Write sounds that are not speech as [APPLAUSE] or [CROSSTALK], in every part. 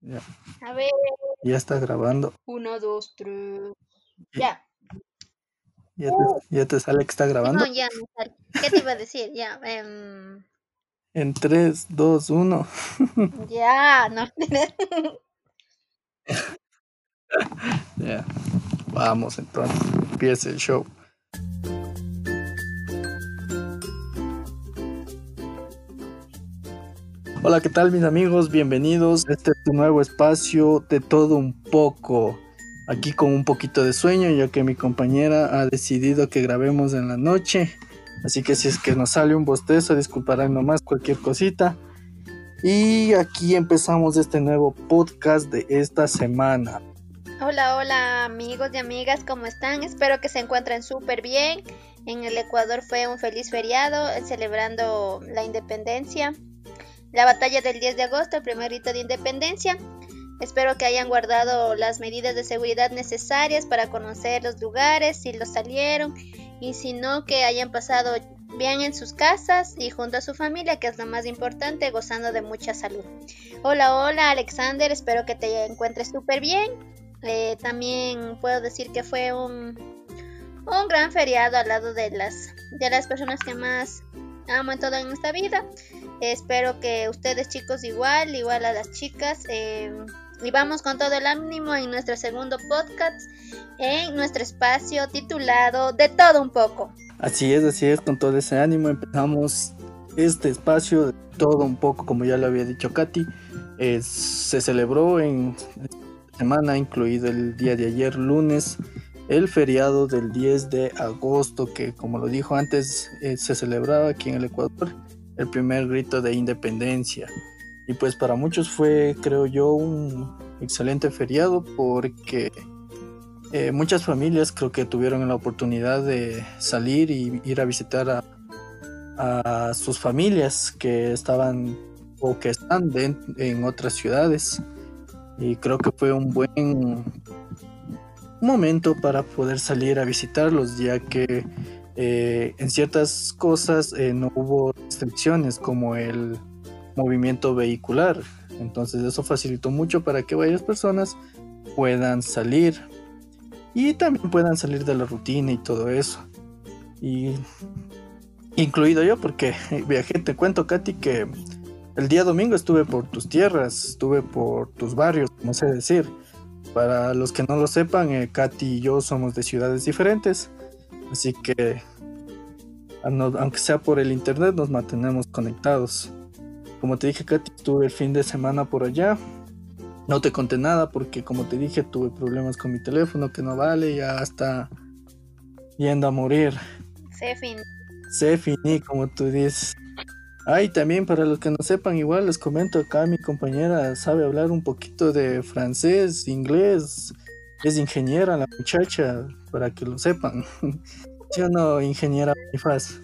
Ya. A ver, Ya está grabando. uno, dos, tres. Ya. Ya te, ya te sale que está grabando. No, ya, me sale. ¿Qué te iba a decir? Ya. em, En 3, 2, 1. ya, no. [LAUGHS] Ya. Vamos entonces. Empieza el show. Hola, ¿qué tal mis amigos? Bienvenidos. Este es tu nuevo espacio de todo un poco. Aquí con un poquito de sueño, ya que mi compañera ha decidido que grabemos en la noche. Así que si es que nos sale un bostezo, disculparán nomás cualquier cosita. Y aquí empezamos este nuevo podcast de esta semana. Hola, hola, amigos y amigas, ¿cómo están? Espero que se encuentren súper bien. En el Ecuador fue un feliz feriado, celebrando la independencia. La batalla del 10 de agosto, el primer rito de independencia. Espero que hayan guardado las medidas de seguridad necesarias para conocer los lugares, si los salieron, y si no, que hayan pasado bien en sus casas y junto a su familia, que es lo más importante, gozando de mucha salud. Hola, hola, Alexander, espero que te encuentres súper bien. Eh, también puedo decir que fue un, un gran feriado al lado de las, de las personas que más amo en toda esta vida. Espero que ustedes chicos igual, igual a las chicas. eh, y vamos con todo el ánimo en nuestro segundo podcast, en nuestro espacio titulado De todo un poco. Así es, así es, con todo ese ánimo empezamos este espacio de todo un poco, como ya lo había dicho Katy. se celebró en semana, incluido el día de ayer, lunes, el feriado del 10 de agosto, que como lo dijo antes, eh, se celebraba aquí en el Ecuador el primer grito de independencia. Y pues para muchos fue, creo yo, un excelente feriado porque eh, muchas familias creo que tuvieron la oportunidad de salir y ir a visitar a, sus familias que estaban o que están en otras ciudades. Y creo que fue un buen momento para poder salir a visitarlos, ya que eh, en ciertas cosas eh, no hubo restricciones como el movimiento vehicular. Entonces eso facilitó mucho para que varias personas puedan salir y también puedan salir de la rutina y todo eso. Y incluido yo porque viajé, te cuento Katy que el día domingo estuve por tus tierras, estuve por tus barrios, no sé decir. Para los que no lo sepan, eh, Katy y yo somos de ciudades diferentes, así que aunque sea por el internet nos mantenemos conectados. Como te dije, Katy, estuve el fin de semana por allá. No te conté nada porque, como te dije, tuve problemas con mi teléfono que no vale, ya está yendo a morir. Se fin. Se finí, como tú dices. Ay, también para los que no sepan, igual les comento acá, mi compañera sabe hablar un poquito de francés, inglés, es ingeniera la muchacha, para que lo sepan. [LAUGHS] Yo no, ingeniera Bonifaz.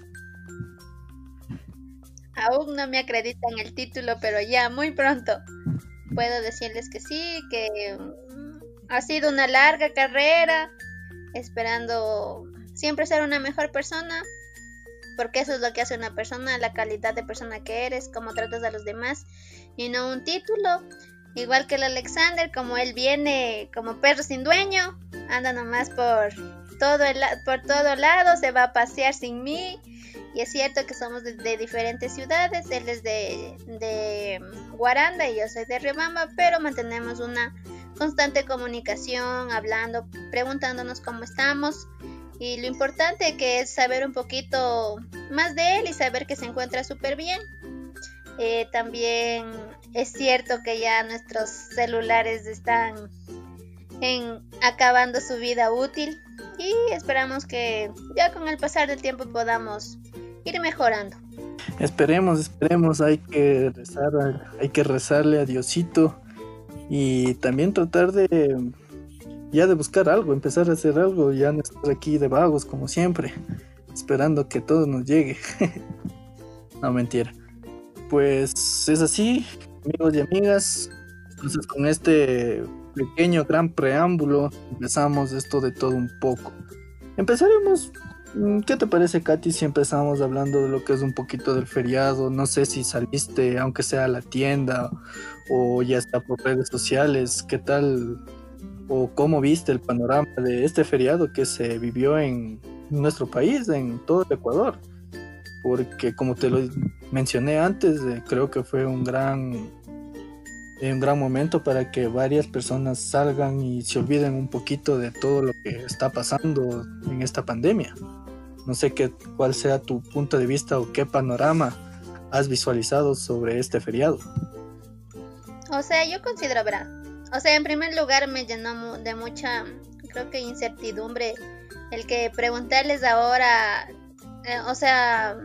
Aún no me acreditan el título, pero ya muy pronto puedo decirles que sí, que mm, ha sido una larga carrera, esperando siempre ser una mejor persona, porque eso es lo que hace una persona, la calidad de persona que eres, cómo tratas a los demás, y no un título. Igual que el Alexander, como él viene como perro sin dueño, anda nomás por todo, el, por todo lado, se va a pasear sin mí. Y es cierto que somos de, de diferentes ciudades, él es de, de Guaranda y yo soy de Riobamba, pero mantenemos una constante comunicación, hablando, preguntándonos cómo estamos. Y lo importante que es saber un poquito más de él y saber que se encuentra súper bien. Eh, también es cierto que ya nuestros celulares están en, acabando su vida útil y esperamos que ya con el pasar del tiempo podamos ir mejorando. Esperemos, esperemos, hay que rezar, hay que rezarle a Diosito y también tratar de ya de buscar algo, empezar a hacer algo, ya no estar aquí de vagos como siempre, esperando que todo nos llegue. [LAUGHS] no mentira. Pues es así, amigos y amigas. Entonces con este pequeño gran preámbulo empezamos esto de todo un poco. Empezaremos Mm, ¿Qué te parece, Katy, si empezamos hablando de lo que es un poquito del feriado? No sé si saliste, aunque sea a la tienda, o ya está por redes sociales, ¿qué tal o cómo viste el panorama de este feriado que se vivió en nuestro país, en todo el Ecuador? Porque como te lo mencioné antes, eh, creo que fue un gran un gran momento para que varias personas salgan y se olviden un poquito de todo lo que está pasando en esta pandemia. No sé qué, cuál sea tu punto de vista o qué panorama has visualizado sobre este feriado. O sea, yo considero, verdad. O sea, en primer lugar me llenó de mucha, creo que incertidumbre el que preguntarles ahora, eh, o sea,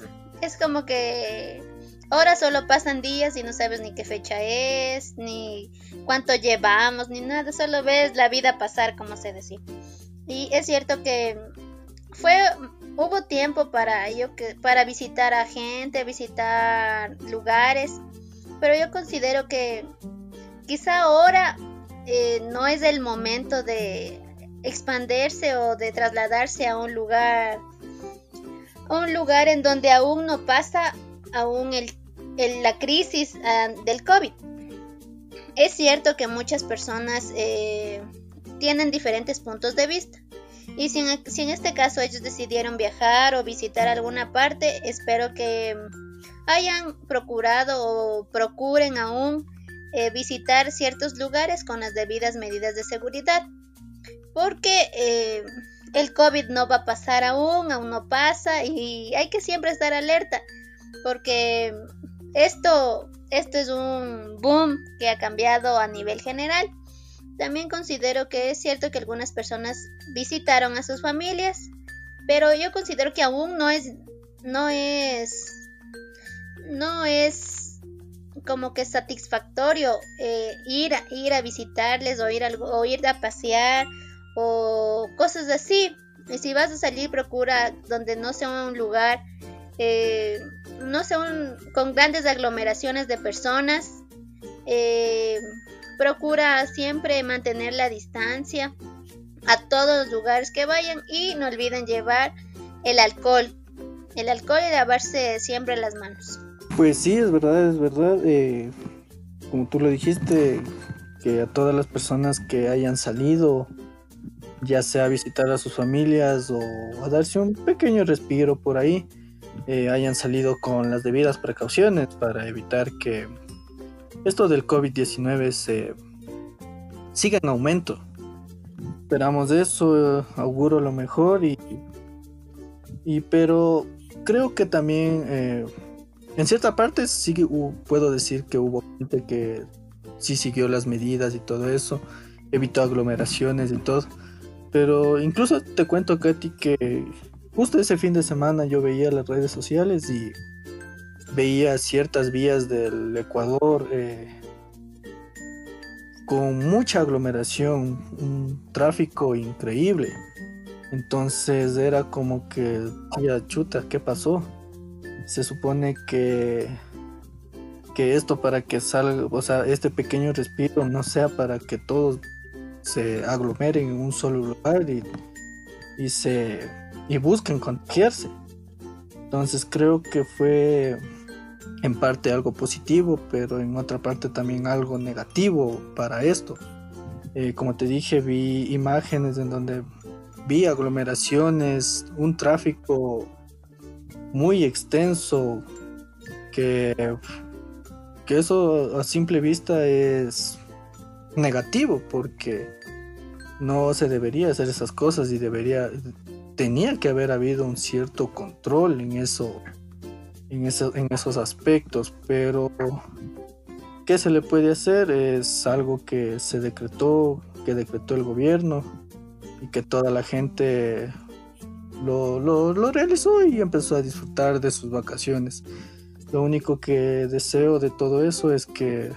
es como que ahora solo pasan días y no sabes ni qué fecha es, ni cuánto llevamos, ni nada, solo ves la vida pasar, como se decía. Y es cierto que fue hubo tiempo para yo que para visitar a gente, visitar lugares, pero yo considero que quizá ahora eh, no es el momento de expandirse o de trasladarse a un lugar un lugar en donde aún no pasa aún el, la crisis ah, del COVID. Es cierto que muchas personas eh, tienen diferentes puntos de vista. Y si en, este caso ellos decidieron viajar o visitar alguna parte, espero que hayan procurado o procuren aún eh, visitar ciertos lugares con las debidas medidas de seguridad. Porque eh, el COVID no va a pasar aún, aún no pasa y hay que siempre estar alerta. Porque esto, esto es un boom que ha cambiado a nivel general también considero que es cierto que algunas personas visitaron a sus familias, pero yo considero que aún no es no es no es como que satisfactorio eh, ir, a, ir a visitarles o ir, a, o ir a pasear o cosas así. Y si vas a salir, procura donde no sea un lugar, eh, no sea un, con grandes aglomeraciones de personas. Eh, Procura siempre mantener la distancia a todos los lugares que vayan y no olviden llevar el alcohol. El alcohol y lavarse siempre las manos. Pues sí, es verdad, es verdad. Eh, como tú lo dijiste, que a todas las personas que hayan salido, ya sea visitar a sus familias o a darse un pequeño respiro por ahí, eh, hayan salido con las debidas precauciones para evitar que esto del COVID-19 se siga en aumento. Esperamos eso, auguro lo mejor y, y pero creo que también eh, en cierta parte sí puedo decir que hubo gente que sí siguió las medidas y todo eso, evitó aglomeraciones y todo. Pero incluso te cuento, Katy, que justo ese fin de semana yo veía las redes sociales y veía ciertas vías del Ecuador eh, con mucha aglomeración, un tráfico increíble. Entonces era como que, ya chuta, ¿qué pasó? Se supone que, que esto para que salga, o sea, este pequeño respiro no sea para que todos se aglomeren en un solo lugar y, y se y busquen contagiarse. Entonces creo que fue en parte algo positivo, pero en otra parte también algo negativo para esto. Eh, como te dije, vi imágenes en donde vi aglomeraciones, un tráfico muy extenso, que, que eso a simple vista es negativo porque no se debería hacer esas cosas y debería tenía que haber habido un cierto control en eso en, en esos aspectos, pero ¿qué se le puede hacer? Es algo que se decretó, que decretó el gobierno y que toda la gente lo, lo, lo, realizó y empezó a disfrutar de sus vacaciones. Lo único que deseo de todo eso es que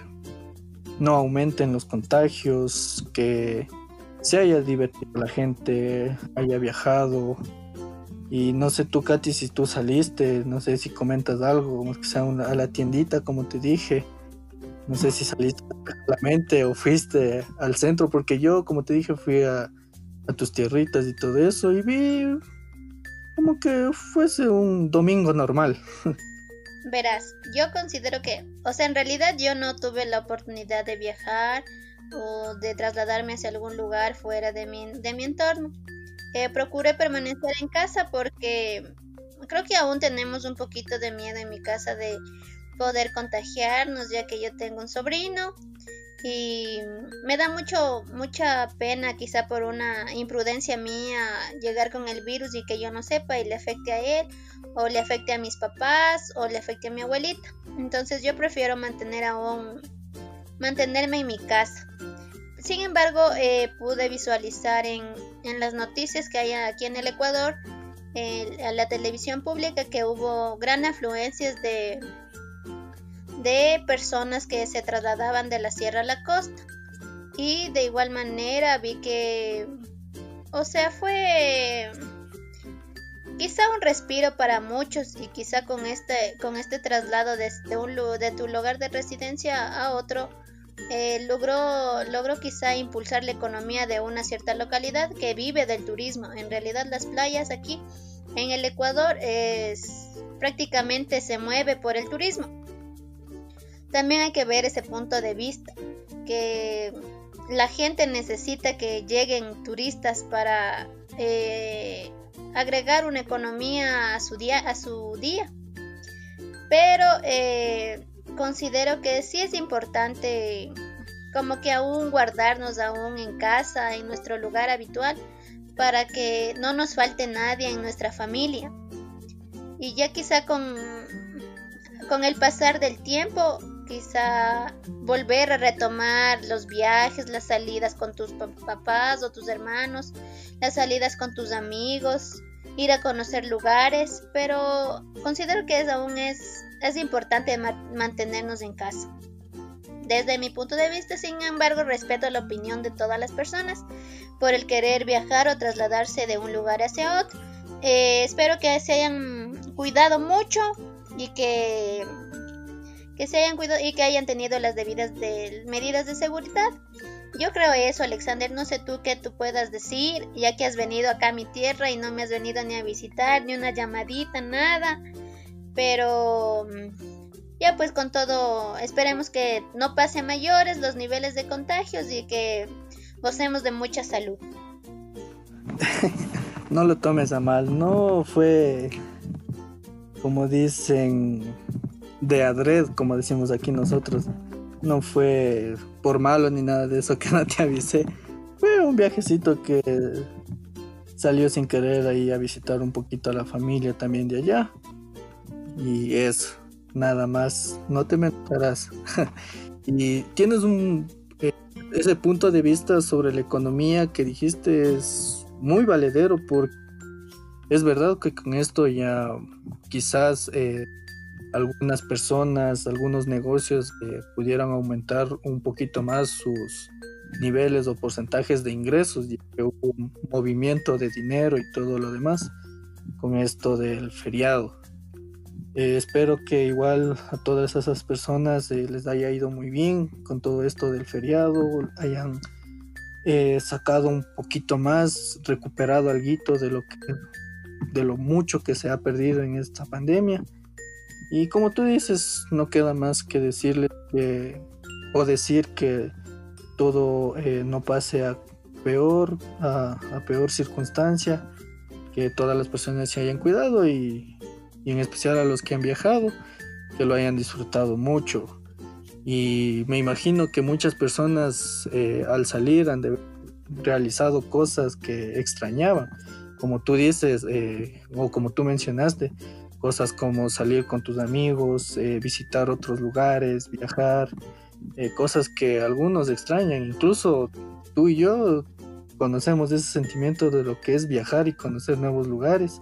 no aumenten los contagios, que se haya divertido la gente, haya viajado, y no sé tú, Katy, si tú saliste, no sé si comentas algo, que sea a la tiendita, como te dije. No sé si saliste a la mente o fuiste al centro, porque yo, como te dije, fui a, tus tierritas y todo eso y vi como que fuese un domingo normal. verás, yo considero que, o sea, en realidad yo no tuve la oportunidad de viajar o de trasladarme hacia algún lugar fuera de mi, de mi entorno. Eh, procuré permanecer en casa porque creo que aún tenemos un poquito de miedo en mi casa de poder contagiarnos, ya que yo tengo un sobrino y me da mucho mucha pena quizá por una imprudencia mía llegar con el virus y que yo no sepa y le afecte a él o le afecte a mis papás o le afecte a mi abuelita. Entonces yo prefiero mantener aún mantenerme en mi casa. Sin embargo, eh, pude visualizar en, en, las noticias que hay aquí en el Ecuador, en la televisión pública, que hubo gran afluencias de, de personas que se trasladaban de la sierra a la costa. Y de igual manera vi que, o sea, fue quizá un respiro para muchos y quizá con este, con este traslado de, un, de tu lugar de residencia a otro, eh, logró, logró quizá impulsar la economía de una cierta localidad que vive del turismo. En realidad las playas aquí en el Ecuador es, prácticamente se mueve por el turismo. También hay que ver ese punto de vista, que la gente necesita que lleguen turistas para eh, agregar una economía a su día. A su día. Pero eh, considero que sí es importante como que aún guardarnos aún en casa, en nuestro lugar habitual, para que no nos falte nadie en nuestra familia. Y ya quizá con, con el pasar del tiempo quizá volver a retomar los viajes, las salidas con tus papás o tus hermanos, las salidas con tus amigos, ir a conocer lugares, pero considero que aún es, es importante mantenernos en casa. Desde mi punto de vista, sin embargo, respeto la opinión de todas las personas por el querer viajar o trasladarse de un lugar hacia otro. Eh, espero que se hayan cuidado mucho y que que se hayan cuidado y que hayan tenido las debidas medidas de seguridad. Yo creo eso, Alexander. No sé tú qué tú puedas decir, ya que has venido acá a mi tierra y no me has venido ni a visitar, ni una llamadita, nada. Pero ya pues con todo, esperemos que no pase mayores los niveles de contagios y que gocemos de mucha salud. [LAUGHS] no lo tomes a mal, no fue como dicen de adred, como decimos aquí nosotros. No fue por malo ni nada de eso que no te avisé. Fue un viajecito que salió sin querer ahí a visitar un poquito a la familia también de allá. Y eso, nada más, no te mentarás. [LAUGHS] y tienes un eh, ese punto de vista sobre la economía que dijiste es muy valedero porque es verdad que con esto ya quizás eh, algunas personas, algunos negocios eh, pudieran aumentar un poquito más sus niveles o porcentajes de ingresos, y que hubo un movimiento de dinero y todo lo demás con esto del feriado. Eh, espero que igual a todas esas personas eh, les haya ido muy bien con todo esto del feriado, hayan sacado un poquito más, recuperado algo de lo que de lo mucho que se ha perdido en esta pandemia. Y como tú dices, no queda más que decirle que, o decir que todo eh, no pase a peor, a, peor circunstancia, que todas las personas se hayan cuidado y, en especial a los que han viajado, que lo hayan disfrutado mucho. Y me imagino que muchas personas eh, al salir han realizado cosas que extrañaban, como tú dices, eh, o como tú mencionaste, cosas como salir con tus amigos, eh, visitar otros lugares, viajar, cosas que algunos extrañan, incluso tú y yo conocemos ese sentimiento de lo que es viajar y conocer nuevos lugares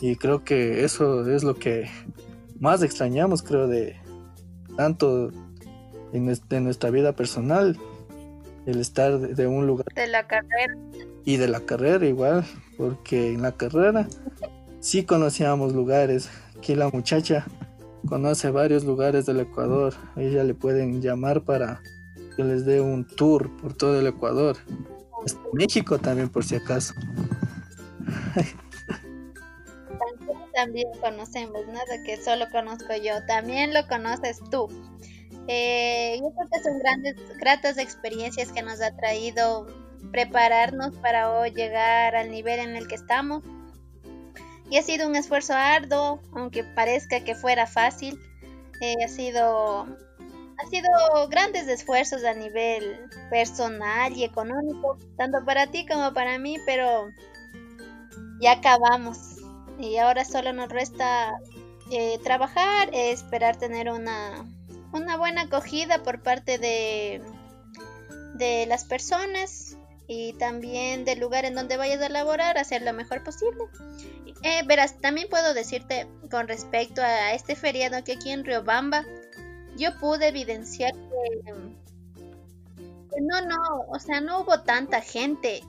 y creo que eso es lo que más extrañamos, creo, de tanto en, nuestra vida personal, el estar de un lugar. De la carrera. Y de la carrera igual, porque en la carrera sí conocíamos lugares. Aquí la muchacha conoce varios lugares del Ecuador. A ella le pueden llamar para que les dé un tour por todo el Ecuador. México también, por si acaso. [LAUGHS] también conocemos, nada que solo conozco yo, también lo conoces tú. Eh, yo creo que son grandes, gratas experiencias que nos ha traído prepararnos para hoy llegar al nivel en el que estamos. Y ha sido un esfuerzo arduo, aunque parezca que fuera fácil. Eh, ha sido ha sido grandes esfuerzos a nivel personal y económico, tanto para ti como para mí, pero ya acabamos. Y ahora solo nos resta eh, trabajar, esperar tener una, una buena acogida por parte de, de las personas y también del lugar en donde vayas a laborar, hacer lo mejor posible. Eh, verás, también puedo decirte con respecto a este feriado que aquí en Riobamba, yo pude evidenciar que, no, no, o sea, no hubo tanta gente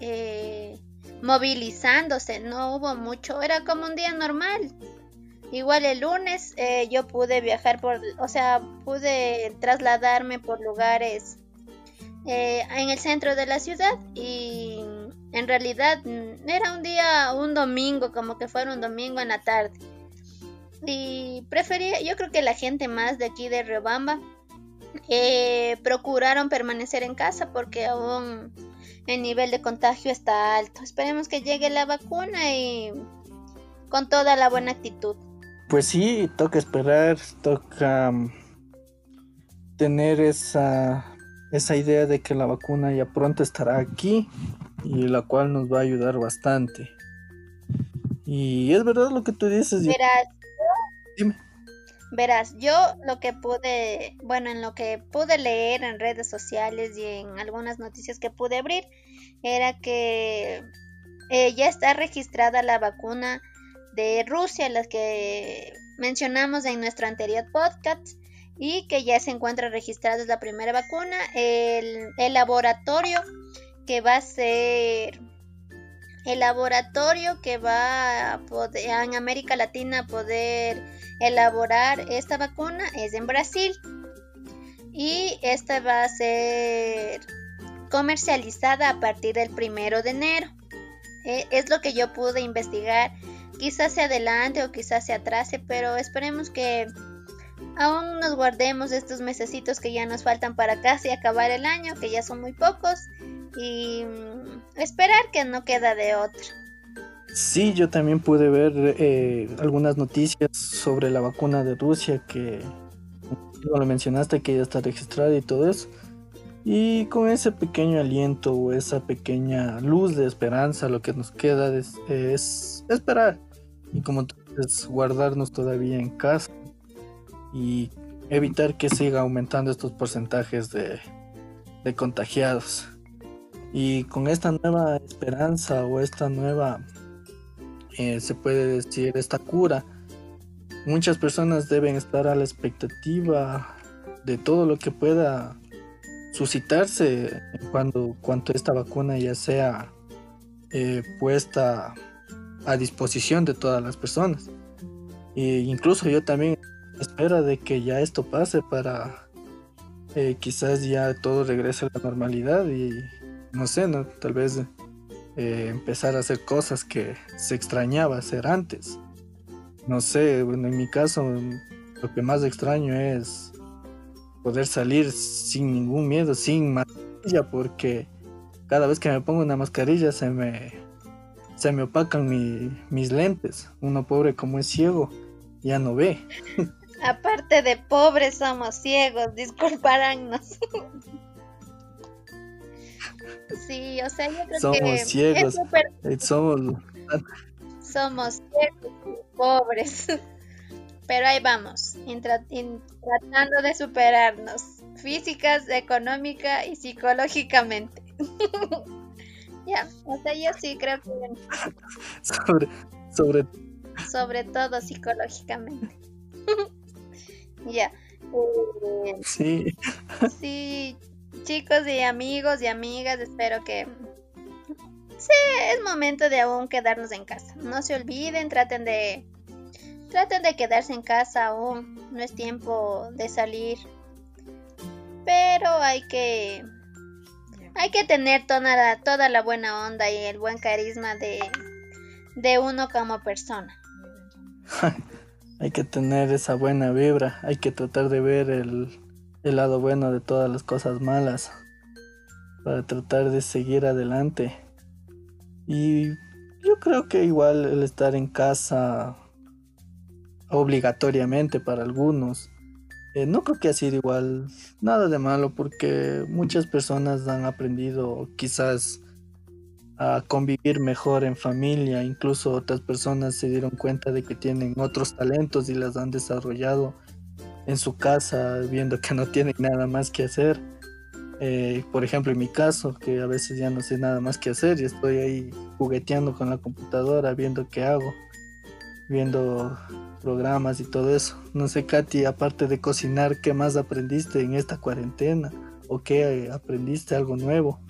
eh, movilizándose, no hubo mucho, era como un día normal. Igual el lunes eh, yo pude viajar por, o sea, pude trasladarme por lugares eh, en el centro de la ciudad y en realidad mm, era un día, un domingo, como que fuera un domingo en la tarde. Y prefería, yo creo que la gente más de aquí de Riobamba eh, procuraron permanecer en casa porque aún el nivel de contagio está alto. Esperemos que llegue la vacuna y con toda la buena actitud. Pues sí, toca esperar, toca mm, tener esa, esa idea de que la vacuna ya pronto estará aquí y la cual nos va a ayudar bastante. Y es verdad lo que tú dices. Dime. Verás, yo lo que pude, bueno, en lo que pude leer en redes sociales y en algunas noticias que pude abrir, era que eh, ya está registrada la vacuna de Rusia, las que mencionamos en nuestro anterior podcast, y que ya se encuentra registrada la primera vacuna. El, laboratorio que va a ser el laboratorio que va a poder, en América Latina poder elaborar esta vacuna es en Brasil y esta va a ser comercializada a partir del primero de enero. Eh, es lo que yo pude investigar quizás se adelante o quizás se atrase, pero esperemos que aún nos guardemos estos mesecitos que ya nos faltan para casi acabar el año, que ya son muy pocos, y mm, esperar que no queda de otro. Sí, yo también pude ver eh, algunas noticias sobre la vacuna de Rusia que, como lo mencionaste, que ya está registrada y todo eso. Y con ese pequeño aliento o esa pequeña luz de esperanza, lo que nos queda es, es esperar y como dices, guardarnos todavía en casa y evitar que siga aumentando estos porcentajes de, contagiados. Y con esta nueva esperanza o esta nueva, eh, se puede decir, esta cura, muchas personas deben estar a la expectativa de todo lo que pueda suscitarse cuando, cuando esta vacuna ya sea eh, puesta a disposición de todas las personas. E incluso yo también espero de que ya esto pase para eh, quizás ya todo regrese a la normalidad y no sé, ¿no? tal vez eh, empezar a hacer cosas que se extrañaba hacer antes. No sé, bueno, en mi caso lo que más extraño es poder salir sin ningún miedo, sin mascarilla, porque cada vez que me pongo una mascarilla se me se me opacan mis lentes. Uno pobre como es ciego, ya no ve. Aparte de pobres somos ciegos, disculparánnos. [LAUGHS] sí, o sea, yo creo somos ciegos. Eh, somos somos ciegos y pobres. [LAUGHS] Pero ahí vamos, tratando de superarnos físicas, económica y psicológicamente. [LAUGHS] Ya, o sea, yo sí creo que... [LAUGHS] sobre, sobre... sobre todo psicológicamente. ya. Eh, sí. sí, chicos y amigos y amigas, espero que... Sí, es momento de aún quedarnos en casa. No se olviden, traten de... Traten de quedarse en casa aún. No es tiempo de salir. Pero hay que hay que tener toda la, toda la buena onda y el buen carisma de, de uno como persona. [LAUGHS] hay que tener esa buena vibra, hay que tratar de ver el, el lado bueno de todas las cosas malas para tratar de seguir adelante. Y yo creo que igual el estar en casa obligatoriamente para algunos, eh, no creo que ha sido igual nada de malo porque muchas personas han aprendido quizás a convivir mejor en familia, incluso otras personas se dieron cuenta de que tienen otros talentos y las han desarrollado en su casa viendo que no tienen nada más que hacer. Eh, por ejemplo, en mi caso, que a veces ya no sé nada más que hacer y estoy ahí jugueteando con la computadora, viendo qué hago, viendo programas y todo eso. No sé, Katy, aparte de cocinar, ¿qué más aprendiste en esta cuarentena? ¿O qué aprendiste algo nuevo?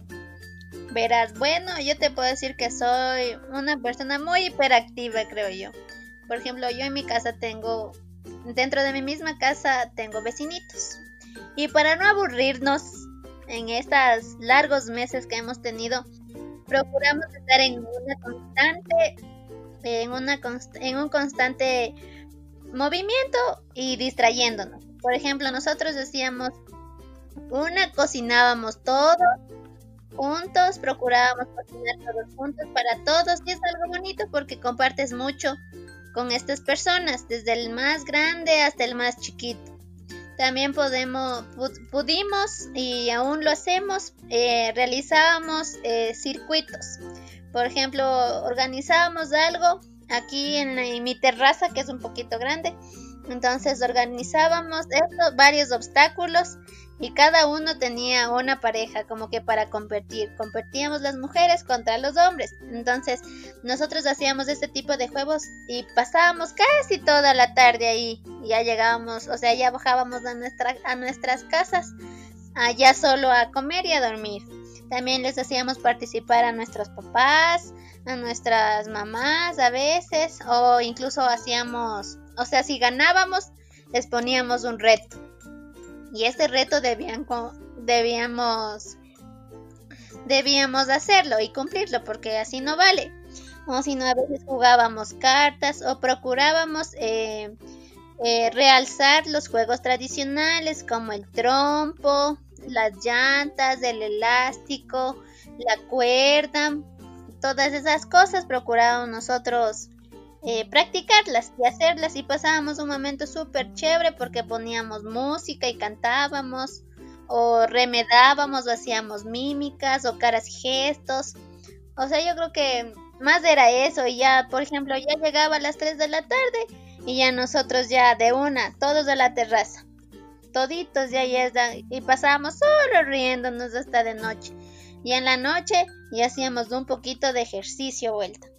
Verás, bueno, yo te puedo decir que soy una persona muy hiperactiva, creo yo. Por ejemplo, yo en mi casa tengo, dentro de mi misma casa tengo vecinitos. Y para no aburrirnos en estos largos meses que hemos tenido, procuramos estar en una constante, en, una en un constante movimiento y distrayéndonos. Por ejemplo, nosotros decíamos, una cocinábamos todos juntos, procurábamos cocinar todos juntos para todos y es algo bonito porque compartes mucho con estas personas, desde el más grande hasta el más chiquito. También podemos, pudimos y aún lo hacemos, eh, realizábamos eh, circuitos. Por ejemplo, organizábamos algo aquí en, en, mi terraza, que es un poquito grande. Entonces organizábamos esto, varios obstáculos y cada uno tenía una pareja como que para competir. Competíamos las mujeres contra los hombres. Entonces nosotros hacíamos este tipo de juegos y pasábamos casi toda la tarde ahí. Ya llegábamos, o sea, ya bajábamos a, nuestra, a nuestras casas, allá solo a comer y a dormir. También les hacíamos participar a nuestros papás, a nuestras mamás a veces, o incluso hacíamos, o sea, si ganábamos, les poníamos un reto y ese reto debían, debíamos, debíamos hacerlo y cumplirlo porque así no vale. O si no, a veces jugábamos cartas o procurábamos eh, eh, realzar los juegos tradicionales como el trompo, las llantas, el elástico, la cuerda, todas esas cosas procurábamos nosotros eh, practicarlas y hacerlas y pasábamos un momento súper chévere porque poníamos música y cantábamos o remedábamos o hacíamos mímicas o caras y gestos. O sea, yo creo que más era eso y ya, por ejemplo, ya llegaba a las 3 de la tarde y ya nosotros ya de una, todos a la terraza. Toditos ya, ya y pasábamos solo riéndonos hasta de noche. Y en la noche ya hacíamos un poquito de ejercicio vuelta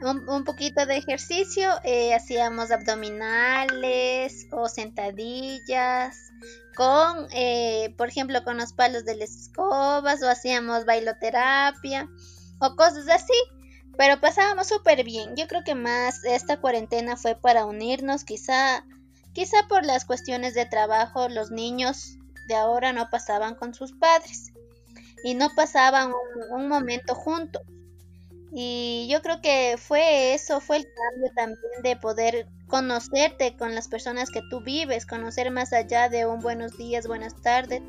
un, poquito de ejercicio, eh, hacíamos abdominales o sentadillas con, eh, por ejemplo, con los palos de las escobas o hacíamos bailoterapia o cosas así. Pero pasábamos súper bien. Yo creo que más esta cuarentena fue para unirnos. Quizá, quizá por las cuestiones de trabajo, los niños de ahora no pasaban con sus padres y no pasaban un momento juntos. Y yo creo que fue eso, fue el cambio también de poder conocerte con las personas que tú vives, conocer más allá de un buenos días, buenas tardes,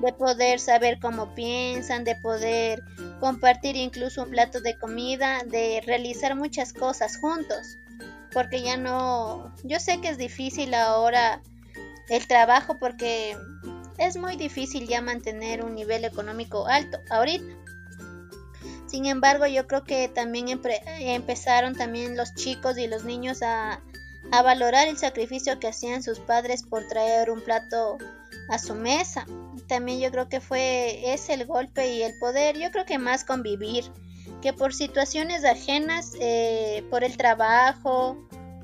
de poder saber cómo piensan, de poder compartir incluso un plato de comida, de realizar muchas cosas juntos. Porque ya no, yo sé que es difícil ahora el trabajo porque es muy difícil ya mantener un nivel económico alto ahorita sin embargo, yo creo que también empezaron también los chicos y los niños a, valorar el sacrificio que hacían sus padres por traer un plato a su mesa. También yo creo que fue ese el golpe y el poder, yo creo que más convivir, que por situaciones ajenas, eh, por el trabajo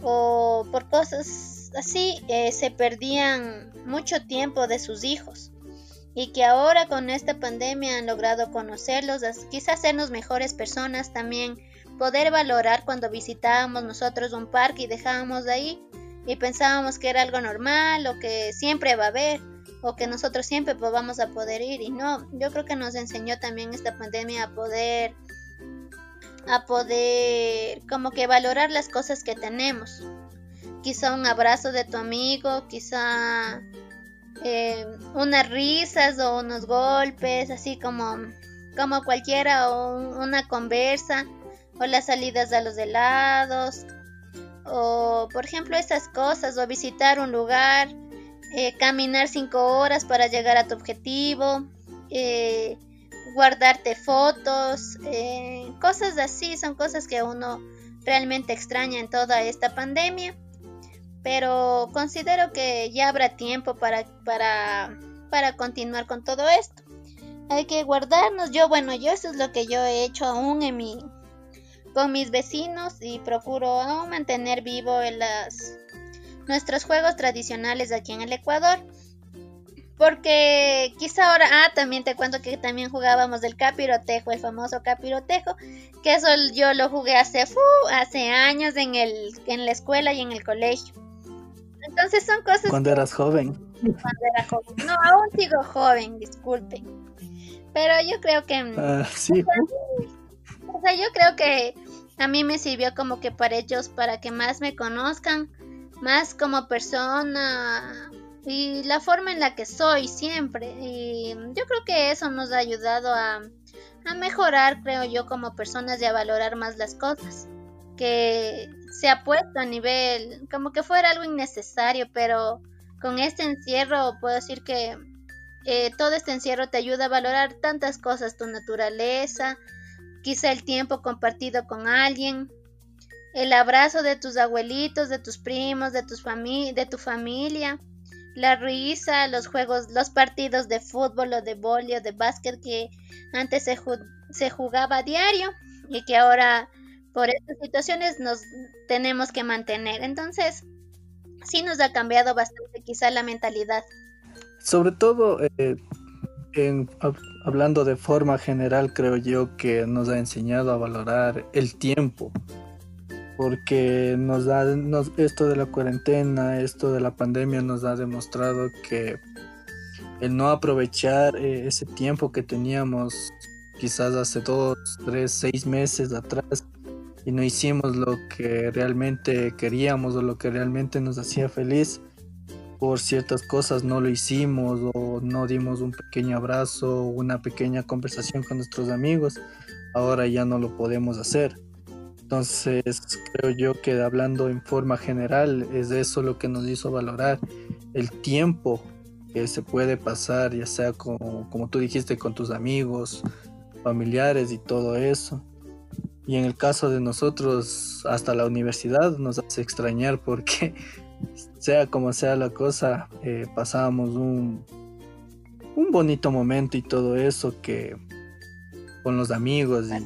o por cosas así, eh, se perdían mucho tiempo de sus hijos y que ahora con esta pandemia han logrado conocerlos, quizás hacernos mejores personas también, poder valorar cuando visitábamos nosotros un parque y dejábamos de ahí y pensábamos que era algo normal o que siempre va a haber o que nosotros siempre pues, vamos a poder ir y no, yo creo que nos enseñó también esta pandemia a poder a poder como que valorar las cosas que tenemos. Quizá un abrazo de tu amigo, quizá eh, unas risas o unos golpes, así como, como cualquiera, o una conversa, o las salidas a los helados, o por ejemplo esas cosas, o visitar un lugar, eh, caminar cinco horas para llegar a tu objetivo, eh, guardarte fotos, cosas así, son cosas que uno realmente extraña en toda esta pandemia pero considero que ya habrá tiempo para, para, para continuar con todo esto. Hay que guardarnos. Yo, bueno, yo eso es lo que yo he hecho aún en mi, con mis vecinos y procuro mantener vivo en las, nuestros juegos tradicionales aquí en el Ecuador. Porque quizá ahora, ah, también te cuento que también jugábamos del capirotejo, el famoso capirotejo, que eso yo lo jugué hace, hace años en, el, en la escuela y en el colegio. Entonces son cosas. Cuando eras joven. Cuando era joven. No, aún sigo joven, disculpen. Pero yo creo que. Ah, sí. O sea, yo creo que a mí me sirvió como que para ellos, para que más me conozcan, más como persona y la forma en la que soy siempre. Y yo creo que eso nos ha ayudado a, a mejorar, creo yo, como personas y a valorar más las cosas. Que se ha puesto a nivel como que fuera algo innecesario, pero con este encierro puedo decir que eh, todo este encierro te ayuda a valorar tantas cosas, tu naturaleza, quizá el tiempo compartido con alguien, el abrazo de tus abuelitos, de tus primos, de, tus de tu familia, la risa, los juegos, los partidos de fútbol o de bolio, de básquet que antes se, se jugaba a diario y que ahora por estas situaciones nos tenemos que mantener. Entonces, sí nos ha cambiado bastante quizá la mentalidad. Sobre todo, eh, hablando de forma general, creo yo que nos ha enseñado a valorar el tiempo. Porque nos da esto de la cuarentena, esto de la pandemia nos ha demostrado que el no aprovechar eh, ese tiempo que teníamos quizás hace dos, tres, seis meses atrás y no hicimos lo que realmente queríamos o lo que realmente nos hacía feliz, por ciertas cosas no lo hicimos o no dimos un pequeño abrazo o una pequeña conversación con nuestros amigos, ahora ya no lo podemos hacer. Entonces creo yo que hablando en forma general es eso lo que nos hizo valorar el tiempo que se puede pasar, ya sea como, como tú dijiste, con tus amigos, familiares y todo eso y en el caso de nosotros, hasta la universidad nos hace extrañar porque, [LAUGHS] sea como sea la cosa, eh, pasábamos un, un bonito momento y todo eso que con los amigos. Y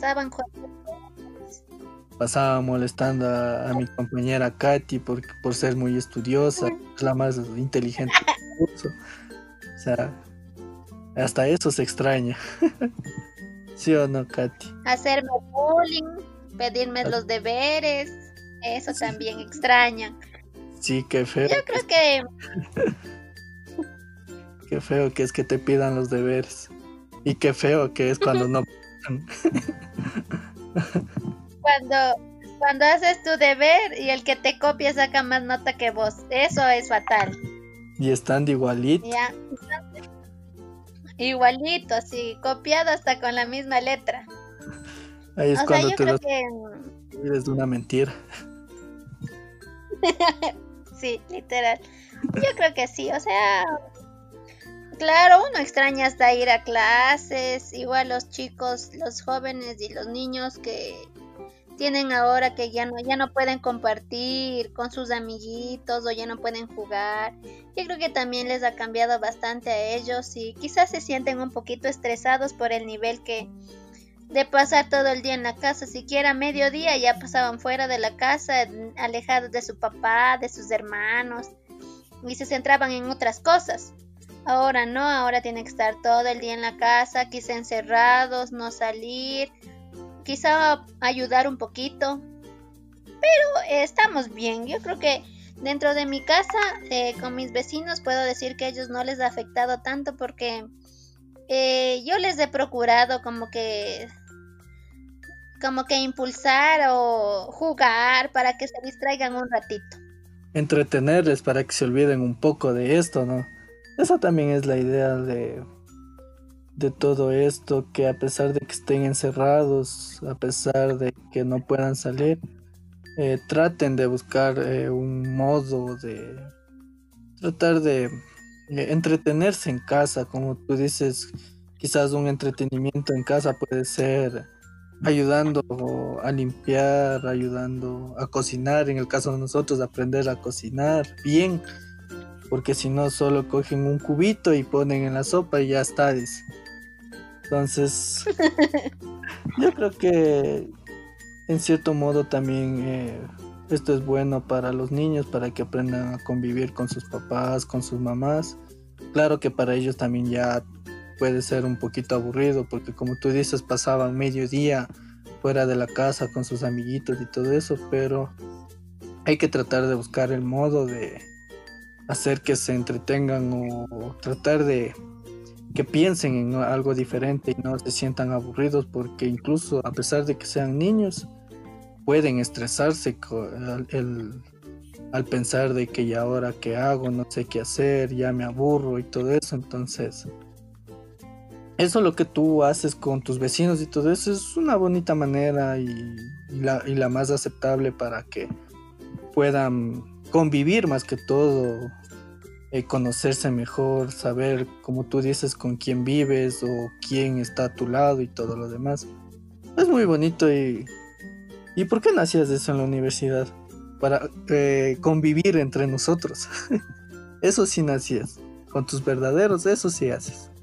pasaba molestando a, mi compañera Katy por, por ser muy estudiosa, es la más inteligente. o sea, hasta eso se extraña. [LAUGHS] ¿Sí o no, Katy? Hacerme bullying, pedirme los deberes, eso también extraña. Sí, qué feo. Yo creo que... [LAUGHS] qué feo que es que te pidan los deberes. Y qué feo que es cuando [LAUGHS] no... [LAUGHS] cuando, cuando haces tu deber y el que te copia saca más nota que vos. Eso es fatal. Y están de igualito. Ya. Igualito, así, copiado hasta con la misma letra. Ahí es cuando te lo que... eres de una mentira. [LAUGHS] sí, literal. Yo creo que sí, o sea, claro, uno extraña hasta ir a clases, igual los chicos, los jóvenes y los niños que tienen ahora que ya no, ya no pueden compartir con sus amiguitos o ya no pueden jugar. Yo creo que también les ha cambiado bastante a ellos y quizás se sienten un poquito estresados por el nivel que de pasar todo el día en la casa, siquiera mediodía ya pasaban fuera de la casa, alejados de su papá, de sus hermanos y se centraban en otras cosas. Ahora no, ahora tienen que estar todo el día en la casa, quizá encerrados, no salir, quizá ayudar un poquito, pero estamos bien. Yo creo que dentro de mi casa, eh, con mis vecinos, puedo decir que a ellos no les ha afectado tanto porque eh, yo les he procurado como que como que impulsar o jugar para que se distraigan un ratito. Entretenerles para que se olviden un poco de esto, ¿no? Esa también es la idea de, de todo esto, que a pesar de que estén encerrados, a pesar de que no puedan salir, eh, traten de buscar eh, un modo de tratar de eh, entretenerse en casa, como tú dices, quizás un entretenimiento en casa puede ser ayudando a limpiar, ayudando a cocinar, en el caso de nosotros aprender a cocinar bien, porque si no solo cogen un cubito y ponen en la sopa y ya está. Entonces, [LAUGHS] yo creo que en cierto modo también eh, esto es bueno para los niños, para que aprendan a convivir con sus papás, con sus mamás. Claro que para ellos también ya puede ser un poquito aburrido, porque como tú dices, pasaban medio día fuera de la casa con sus amiguitos y todo eso, pero hay que tratar de buscar el modo de hacer que se entretengan o tratar de que piensen en algo diferente y no se sientan aburridos porque incluso a pesar de que sean niños pueden estresarse al, al pensar de que ya ahora qué hago, no sé qué hacer, ya me aburro y todo eso, entonces eso lo que tú haces con tus vecinos y todo eso es una bonita manera y la más aceptable para que puedan convivir más que todo eh, conocerse mejor, saber, como tú dices, con quién vives o quién está a tu lado y todo lo demás. Es muy bonito y... ¿Y por qué nacías de eso en la universidad? Para eh, convivir entre nosotros. [LAUGHS] eso sí nacías. Con tus verdaderos, eso sí haces. [LAUGHS]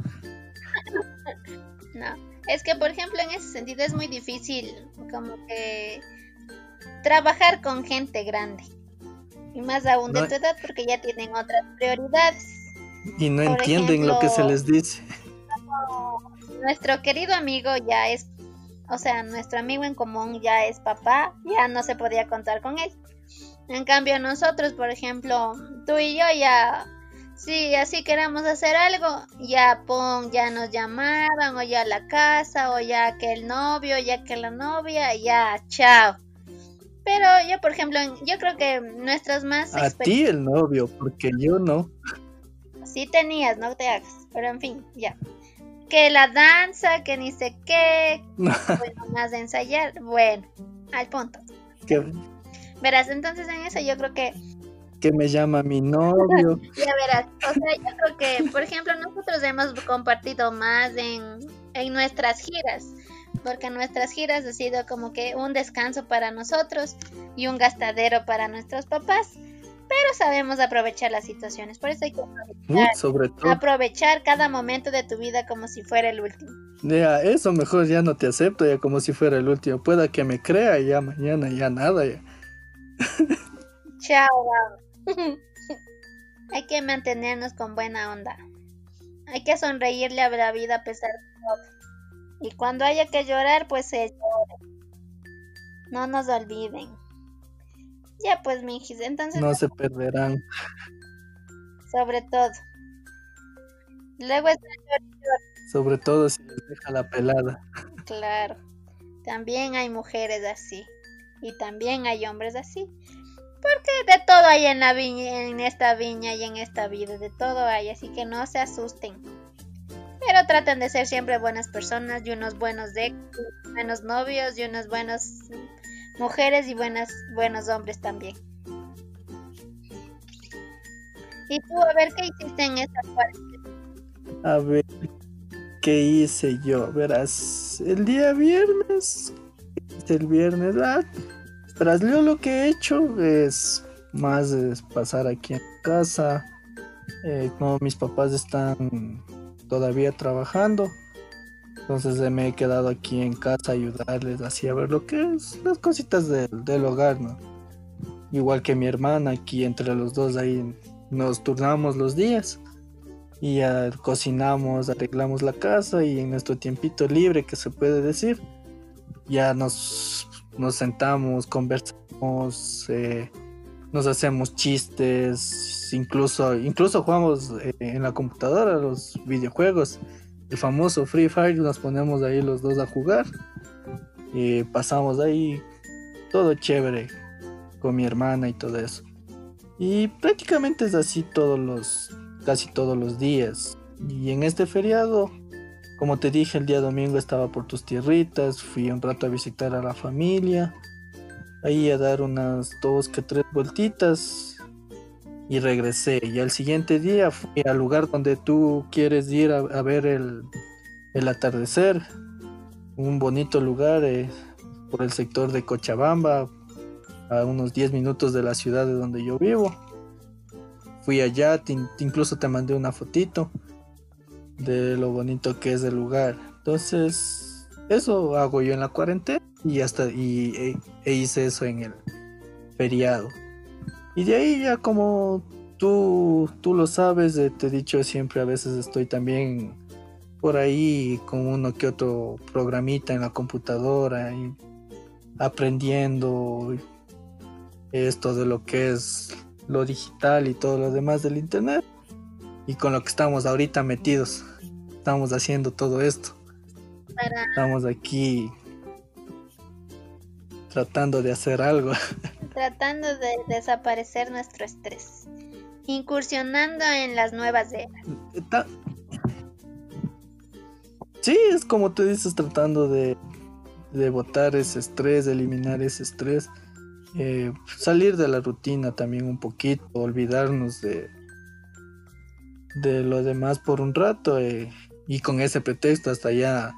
No, es que por ejemplo en ese sentido es muy difícil como que trabajar con gente grande. Y más aún de tu edad porque ya tienen otras prioridades. Y no entienden lo que se les dice. Nuestro querido amigo ya es, o sea, nuestro amigo en común ya es papá, ya no se podía contar con él. En cambio nosotros, por ejemplo, tú y yo ya, si así queramos hacer algo, ya pon, ya nos llamaban, o ya la casa, o ya que el novio, ya que la novia, ya, chao. Pero yo, por ejemplo, yo creo que nuestras más... A ti el novio, porque yo no. Sí tenías, no te hagas. Pero en fin, ya. Que la danza, que ni sé qué. [LAUGHS] bueno, más de ensayar. Bueno, al punto. Verás, entonces en eso yo creo que... Que me llama mi novio. [LAUGHS] ya verás. O sea, yo creo que, por ejemplo, nosotros hemos compartido más en, en nuestras giras porque nuestras giras ha sido como que un descanso para nosotros y un gastadero para nuestros papás, pero sabemos aprovechar las situaciones, por eso hay que aprovechar, aprovechar cada momento de tu vida como si fuera el último. Ya, eso mejor ya no te acepto ya como si fuera el último, pueda que me crea ya mañana ya nada ya. Chao. [LAUGHS] hay que mantenernos con buena onda. Hay que sonreírle a la vida a pesar de todo. Y cuando haya que llorar, pues se llore. No nos olviden. Ya pues, mijis, entonces... No se perderán. Sobre todo. Luego está Sobre todo si les deja la pelada. Claro. También hay mujeres así. Y también hay hombres así. Porque de todo hay en la viña, en esta viña y en esta vida. De todo hay. Así que no se asusten. Pero traten de ser siempre buenas personas y unos buenos de buenos novios y unas buenas mujeres y buenas buenos hombres también. Y tú, a ver qué hiciste en esta cuarentena. A ver, ¿qué hice yo? Verás, el día viernes, el viernes, ah, tras lo que he hecho es más es pasar aquí en casa. Eh, como mis papás están todavía trabajando. Entonces me he quedado aquí en casa a ayudarles así a ver lo que es las cositas del hogar, ¿no? Igual que mi hermana, aquí entre los dos ahí nos turnamos los días y ya cocinamos, arreglamos la casa y en nuestro tiempito libre que se puede decir, ya nos, nos sentamos, conversamos, eh, nos hacemos chistes, incluso, incluso jugamos eh, en la computadora los videojuegos, el famoso Free Fire, nos ponemos ahí los dos a jugar. Y pasamos ahí todo chévere con mi hermana y todo eso. Y prácticamente es así todos los, casi todos los días. Y en este feriado, como te dije, el día domingo estaba por tus tierritas, fui un rato a visitar a la familia, ahí a dar unas dos que tres vueltitas y regresé. Y al siguiente día fui al lugar donde tú quieres ir a, ver el, atardecer, un bonito lugar eh, por el sector de Cochabamba, a unos 10 minutos de la ciudad de donde yo vivo. Fui allá, incluso te mandé una fotito de lo bonito que es el lugar. Entonces, eso hago yo en la cuarentena y hasta y, e, hice eso en el feriado. Y de ahí ya como tú, tú lo sabes, eh, te he dicho siempre, a veces estoy también por ahí con uno que otro programita en la computadora y aprendiendo esto de lo que es lo digital y todo lo demás del internet y con lo que estamos ahorita metidos estamos haciendo todo esto estamos aquí tratando de hacer algo. [LAUGHS] Tratando de desaparecer nuestro estrés. Incursionando en las nuevas eras. Sí es como tú dices tratando de de botar ese estrés de eliminar ese estrés eh, salir de la rutina también un poquito, olvidarnos de, de lo demás por un rato eh, y con ese pretexto hasta ya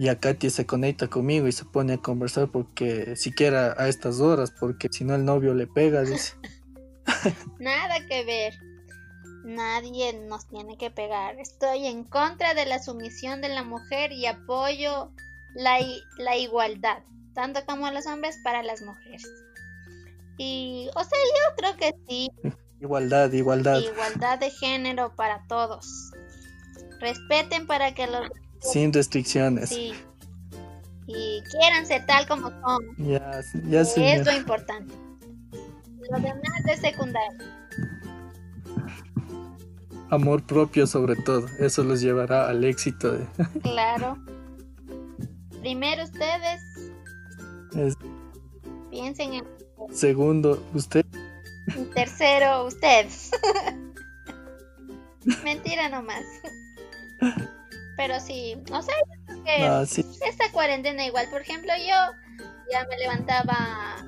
ya Katy se conecta conmigo y se pone a conversar porque siquiera a estas horas porque si no el novio le pega dice [LAUGHS] nada que ver nadie nos tiene que pegar estoy en contra de la sumisión de la mujer y apoyo la, la igualdad tanto como los hombres para las mujeres y, o sea, yo creo que sí. Igualdad, igualdad. Igualdad de género para todos. Respeten para que los... Sin restricciones. Sí. Y quiéranse tal como son. Ya, ya Es lo importante. Lo demás es secundario. Amor propio sobre todo. Eso los llevará al éxito. [LAUGHS] Claro. Primero ustedes. Piensen en Segundo, usted. Tercero, usted. [LAUGHS] Mentira nomás. [LAUGHS] Pero sí, o sea, que ah, esta cuarentena igual, por ejemplo, yo ya me levantaba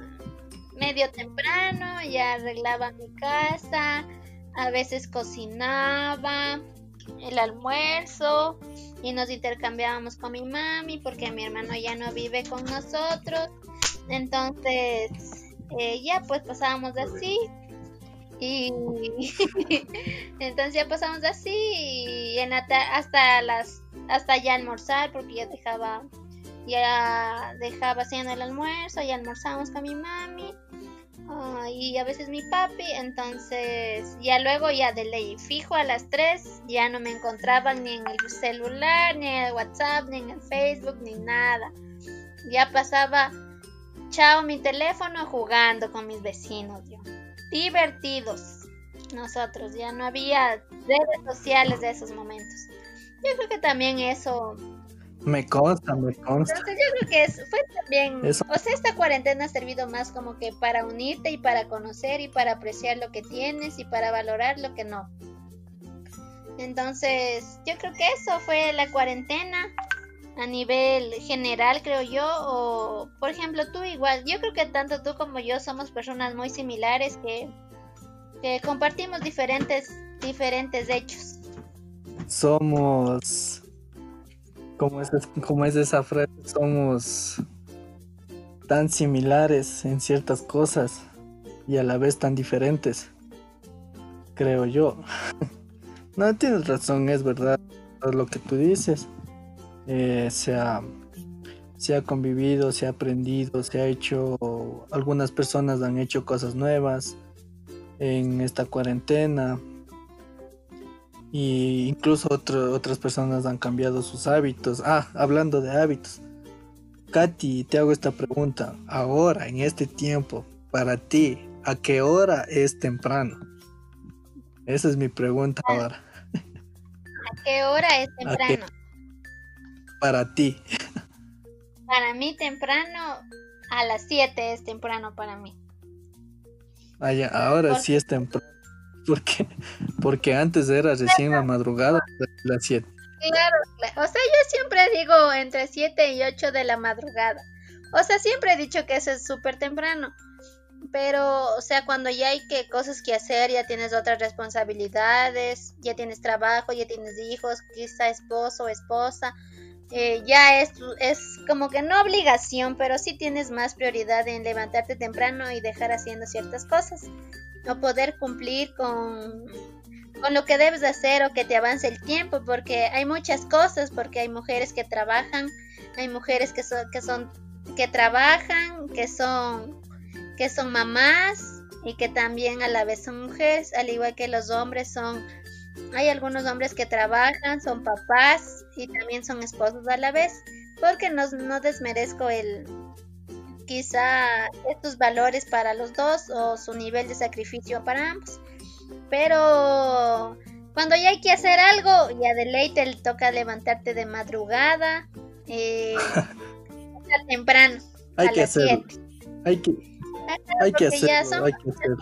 medio temprano, ya arreglaba mi casa, a veces cocinaba el almuerzo y nos intercambiábamos con mi mami porque mi hermano ya no vive con nosotros. Entonces, eh, ya pues pasábamos así y [LAUGHS] entonces ya pasamos así y en hasta las hasta ya almorzar porque ya dejaba ya dejaba haciendo el almuerzo ya almorzamos con mi mami ah, y a veces mi papi entonces ya luego ya de ley fijo a las 3 ya no me encontraban ni en el celular ni en el whatsapp ni en el facebook ni nada ya pasaba Chao mi teléfono jugando con mis vecinos, yo. Divertidos. Nosotros, ya no había redes sociales de esos momentos. Yo creo que también eso... Me consta, me consta. Entonces yo creo que fue también... O sea, esta cuarentena ha servido más como que para unirte y para conocer y para apreciar lo que tienes y para valorar lo que no. Entonces, yo creo que eso fue la cuarentena a nivel general, creo yo, o por ejemplo tú igual, yo creo que tanto tú como yo somos personas muy similares que, que compartimos diferentes, diferentes hechos. Somos, como es, como es esa frase, somos tan similares en ciertas cosas y a la vez tan diferentes, creo yo. [LAUGHS] no tienes razón, es verdad lo que tú dices eh, se, ha, se, ha, convivido, se ha aprendido, se ha hecho, algunas personas han hecho cosas nuevas en esta cuarentena y incluso otras personas han cambiado sus hábitos. Ah, hablando de hábitos. Katy, te hago esta pregunta. Ahora, en este tiempo, para ti, ¿a qué hora es temprano? Esa es mi pregunta ahora. ¿A qué hora es [LAUGHS] temprano? para ti. Para mí temprano, a las 7 es temprano para mí. Ah, ya, ahora sí es temprano. [LAUGHS] Porque, porque antes era recién la madrugada, las 7. Claro, o sea, yo siempre digo entre 7 y 8 de la madrugada. O sea, siempre he dicho que eso es súper temprano. Pero, o sea, cuando ya hay que cosas que hacer, ya tienes otras responsabilidades, ya tienes trabajo, ya tienes hijos, quizá esposo o esposa, eh, ya es, es como que no obligación, pero sí tienes más prioridad en levantarte temprano y dejar haciendo ciertas cosas. O poder cumplir con, con lo que debes de hacer o que te avance el tiempo, porque hay muchas cosas, porque hay mujeres que trabajan, hay mujeres que son, que son, que trabajan, que son, que son mamás y que también a la vez son mujeres, al igual que los hombres son hay algunos hombres que trabajan, son papás y también son esposos a la vez, porque no, no desmerezco el quizá estos valores para los dos o su nivel de sacrificio para ambos. Pero cuando ya hay que hacer algo, ya de ley te toca levantarte de madrugada, eh, [LAUGHS] temprano. Hay que hacerlo. Hay que, hay que hacerlo. Hay que hacerlo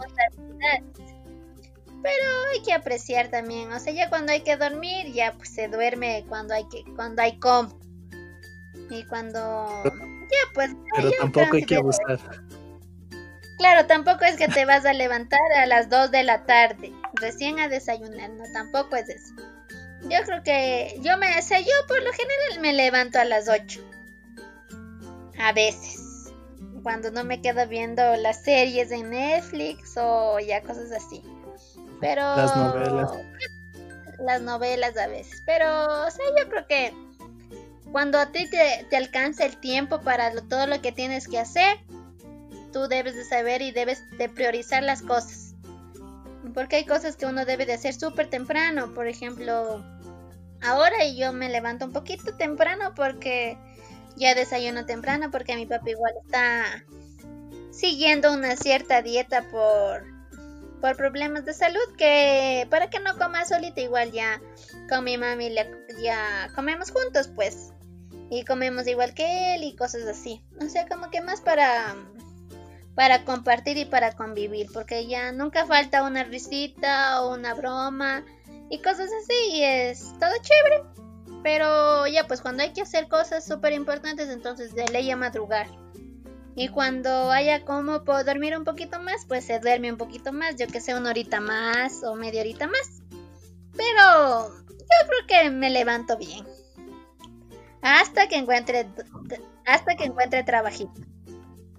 pero hay que apreciar también, o sea, ya cuando hay que dormir, ya pues se duerme cuando hay que, cuando hay como. Y cuando ya pues Pero tampoco hay que abusar. Claro, tampoco es que te vas a levantar a las 2 de la tarde, recién a desayunar, no, tampoco es eso. Yo creo que yo me, o sea, yo por lo general me levanto a las 8. A veces. Cuando no me quedo viendo las series en Netflix o ya cosas así. Pero. Las novelas. Las novelas a veces. Pero, o sea, yo creo que cuando a ti te, te alcanza el tiempo para todo lo que tienes que hacer, tú debes de saber y debes de priorizar las cosas. Porque hay cosas que uno debe de hacer súper temprano. Por ejemplo, ahora yo me levanto un poquito temprano porque ya desayuno temprano porque mi papá igual está siguiendo una cierta dieta por por problemas de salud que para que no coma solita igual ya con mi mami ya comemos juntos pues y comemos igual que él y cosas así o sea como que más para para compartir y para convivir porque ya nunca falta una risita o una broma y cosas así y es todo chévere pero ya pues cuando hay que hacer cosas súper importantes entonces de ley a madrugar y cuando haya como puedo dormir un poquito más, pues se duerme un poquito más, yo que sé, una horita más o media horita más. Pero yo creo que me levanto bien. Hasta que encuentre hasta que encuentre trabajito.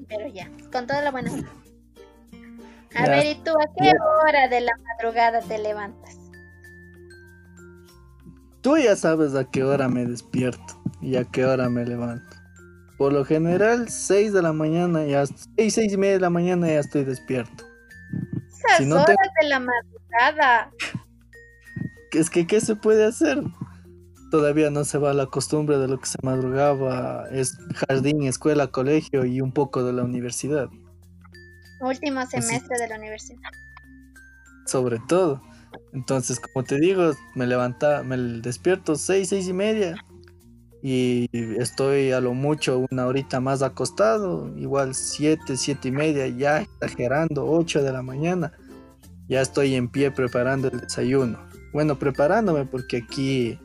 Pero ya, con toda la buena. A ver, ¿y tú a qué hora de la madrugada te levantas? Tú ya sabes a qué hora me despierto y a qué hora me levanto. Por lo general, 6 de la mañana, ya 6, 6 y media de la mañana ya estoy despierto. Esas si no horas de la madrugada. [LAUGHS] Es que, ¿qué se puede hacer? Todavía no se va la costumbre de lo que se madrugaba, es jardín, escuela, colegio y un poco de la universidad. Último semestre de la universidad. Sobre todo. Entonces, como te digo, me levanta, me despierto seis, seis y media y estoy a lo mucho una horita más acostado, igual siete, siete y media, ya exagerando, 8 de la mañana, ya estoy en pie preparando el desayuno. Bueno, preparándome porque aquí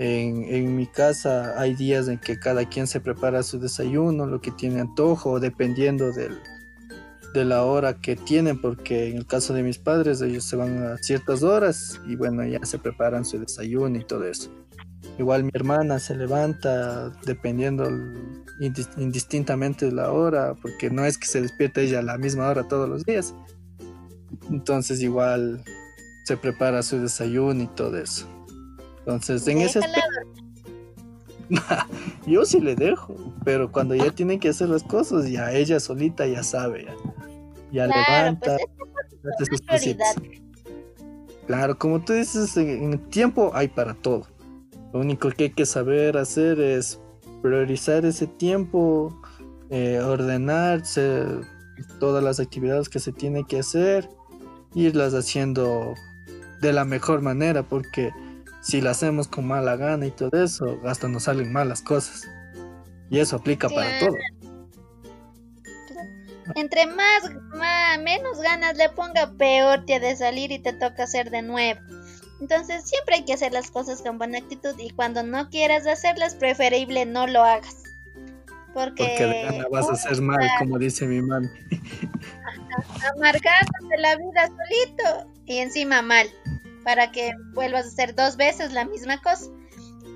en, en, mi casa hay días en que cada quien se prepara su desayuno, lo que tiene antojo, dependiendo del, de la hora que tienen, porque en el caso de mis padres ellos se van a ciertas horas y bueno, ya se preparan su desayuno y todo eso. Igual mi hermana se levanta dependiendo indistintamente de la hora, porque no es que se despierte ella a la misma hora todos los días. Entonces igual se prepara su desayuno y todo eso. Entonces en ese aspecto... [LAUGHS] yo sí le dejo, pero cuando ya tienen que hacer las cosas, ya ella solita ya sabe, ya, levanta, pues Claro, como tú dices, en tiempo hay para todo. Lo único que hay que saber hacer es priorizar ese tiempo, eh, ordenarse todas las actividades que se tiene que hacer, irlas haciendo de la mejor manera, porque si las hacemos con mala gana y todo eso, hasta nos salen malas cosas. Y eso aplica para todo. Entre más, más, menos ganas le ponga, peor te ha de salir y te toca hacer de nuevo. Entonces siempre hay que hacer las cosas con buena actitud y cuando no quieras hacerlas, preferible no lo hagas. Porque, Porque de gana vas a hacer mal, como dice mi mami. Amargándote la vida solito y encima mal, para que vuelvas a hacer dos veces la misma cosa.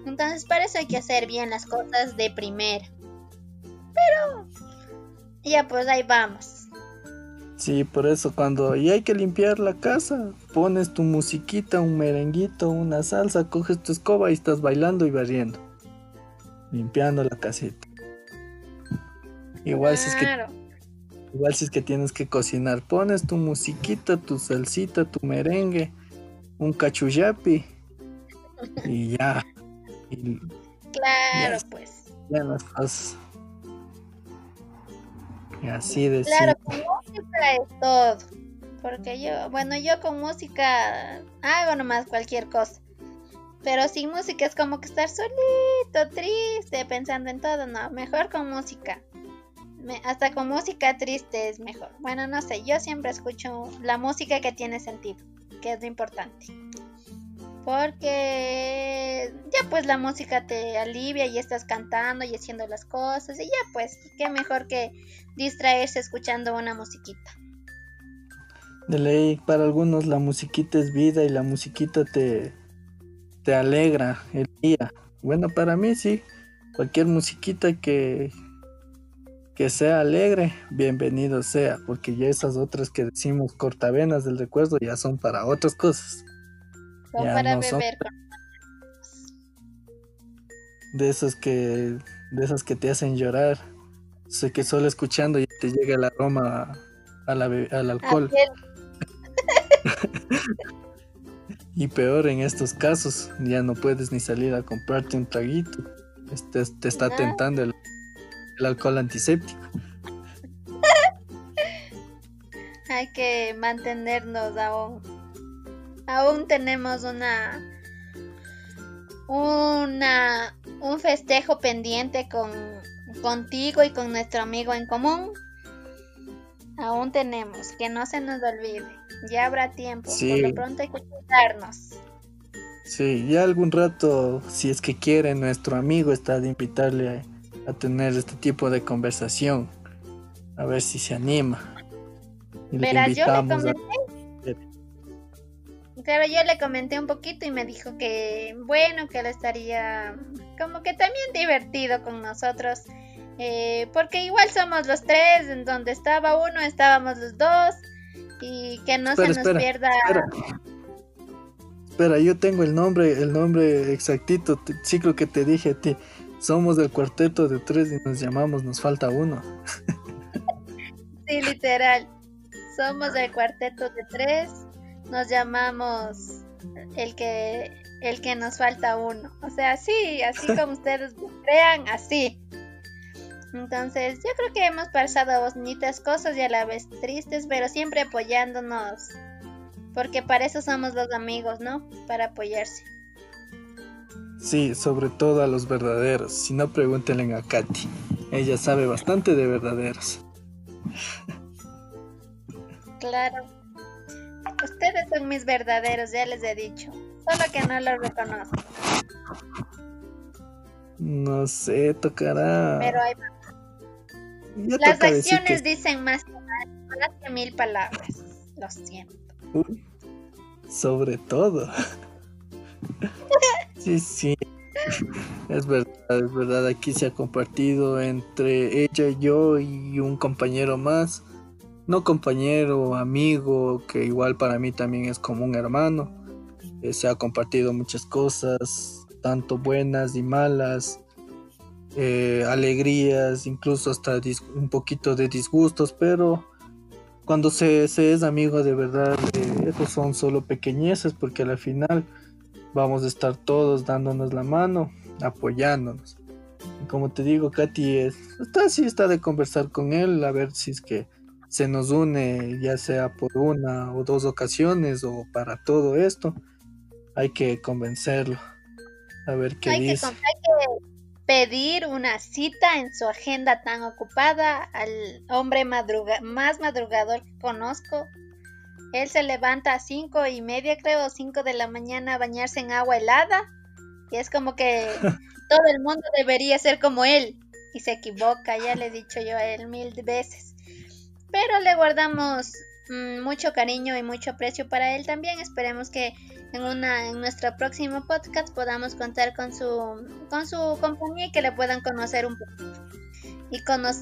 Entonces para eso hay que hacer bien las cosas de primera. Pero ya pues ahí vamos. Sí, por eso cuando y hay que limpiar la casa, pones tu musiquita, un merenguito, una salsa, coges tu escoba y estás bailando y barriendo. Limpiando la casita. Igual si es que igual si es que tienes que cocinar, pones tu musiquita, tu salsita, tu merengue, un cachuyapi [LAUGHS] y ya. claro, pues. Ya las cosas. Y así de Claro, con música es todo. Porque yo, bueno, yo con música hago nomás cualquier cosa. Pero sin música es como que estar solito, triste, pensando en todo. No, mejor con música. hasta con música triste es mejor. Bueno, no sé, yo siempre escucho la música que tiene sentido, que es lo importante. Porque ya pues la música te alivia y estás cantando y haciendo las cosas y ya pues, qué mejor que distraerse escuchando una musiquita. De ley, para algunos la musiquita es vida y la musiquita te, te alegra el día. Bueno, para mí sí, cualquier musiquita que, que sea alegre, bienvenido sea, porque ya esas otras que decimos cortavenas del recuerdo ya son para otras cosas. Son para beber. De esas que de esas que te hacen llorar. Sé que solo escuchando ya te llega el aroma a la, al alcohol. [LAUGHS] y peor en estos casos, ya no puedes ni salir a comprarte un traguito. Este, te está tentando el, el alcohol antiséptico. [LAUGHS] Hay que mantenernos aún aún tenemos una una un festejo pendiente con contigo y con nuestro amigo en común. Aún tenemos, que no se nos olvide. Ya habrá tiempo, por lo pronto hay que. Sí, ya algún rato, si es que quiere nuestro amigo, está de invitarle a, tener este tipo de conversación. A ver si se anima. Y Verás, yo le comenté Claro, yo le comenté un poquito y me dijo que, bueno, que él estaría como que también divertido con nosotros. Eh, porque igual somos los tres, en donde estaba uno, estábamos los dos. Y que no se nos pierda. Espera. yo tengo el nombre, el nombre exactito. Sí creo que te dije a ti. Somos del cuarteto de tres y nos llamamos Nos falta uno. [LAUGHS] sí, literal. Somos del cuarteto de tres nos llamamos el que el que nos falta uno. O sea, sí, así como [LAUGHS] ustedes crean, así. Entonces, yo creo que hemos pasado bonitas cosas y a la vez tristes, pero siempre apoyándonos. Porque para eso somos los amigos, ¿no? Para apoyarse. Sí, sobre todo a los verdaderos. Si no, pregúntenle a Katy. Ella sabe bastante de verdaderos. Claro. Ustedes son mis verdaderos, ya les he dicho. Solo que no los reconozco. No sé, tocará. Pero hay... Las acciones dicen más, que mil palabras. Lo siento. sobre todo. [LAUGHS] sí, sí. [LAUGHS] Es verdad, es verdad. Aquí se ha compartido entre ella y yo y un compañero más no compañero, amigo, que igual para mí también es como un hermano. Eh, se ha compartido muchas cosas, tanto buenas y malas, eh, alegrías, incluso hasta un poquito de disgustos, pero cuando se, es amigo de verdad, eh, son solo pequeñeces, porque al final vamos a estar todos dándonos la mano, apoyándonos. Y como te digo, Katy es, está así, está de conversar con él, a ver si es que se nos une, ya sea por una o dos ocasiones o para todo esto, hay que convencerlo. A ver qué dice. hay, que, pedir una cita en su agenda tan ocupada al hombre más madrugador que conozco. Él se levanta a cinco y media, creo, cinco de la mañana a bañarse en agua helada. Y es como que [LAUGHS] todo el mundo debería ser como él. Y se equivoca, ya le he dicho yo a él mil veces. Pero le guardamos mm, mucho cariño y mucho aprecio para él también. Esperemos que en, una, en nuestro próximo podcast podamos contar con su, con su compañía y que le puedan conocer un poco.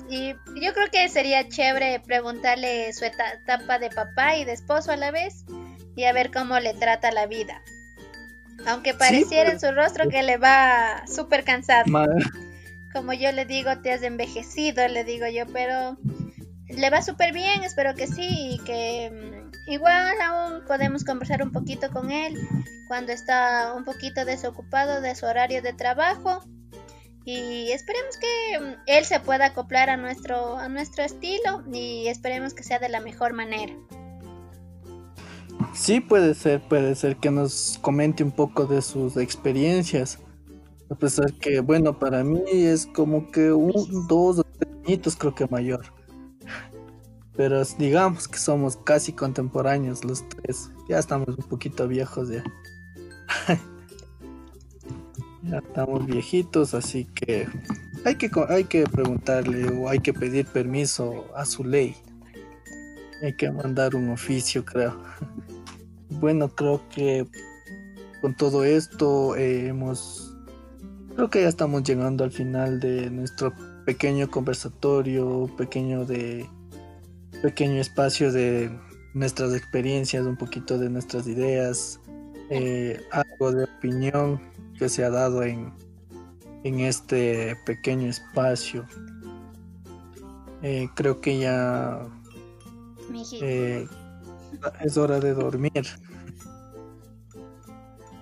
Y, y yo creo que sería chévere preguntarle su etapa de papá y de esposo a la vez y a ver cómo le trata la vida. Aunque pareciera en su rostro que le va súper cansado. Como yo le digo, te has envejecido, le digo yo, pero le va súper bien, espero que sí, y que mm, igual aún podemos conversar un poquito con él cuando está un poquito desocupado de su horario de trabajo. Y esperemos que mm, él se pueda acoplar a nuestro, a nuestro estilo y esperemos que sea de la mejor manera. Sí, puede ser, puede ser que nos comente un poco de sus experiencias. A pesar que, bueno, para mí es como que un, dos o tres añitos creo que mayor. Pero digamos que somos casi contemporáneos los tres. Ya estamos un poquito viejos ya. [LAUGHS] ya estamos viejitos, así que hay que hay que preguntarle o hay que pedir permiso a su ley. Hay que mandar un oficio, creo. [LAUGHS] Bueno, creo que con todo esto eh, hemos creo que ya estamos llegando al final de nuestro pequeño conversatorio, pequeño de pequeño espacio de nuestras experiencias, un poquito de nuestras ideas, eh, algo de opinión que se ha dado en, en este pequeño espacio. Eh, creo que ya eh, es hora de dormir.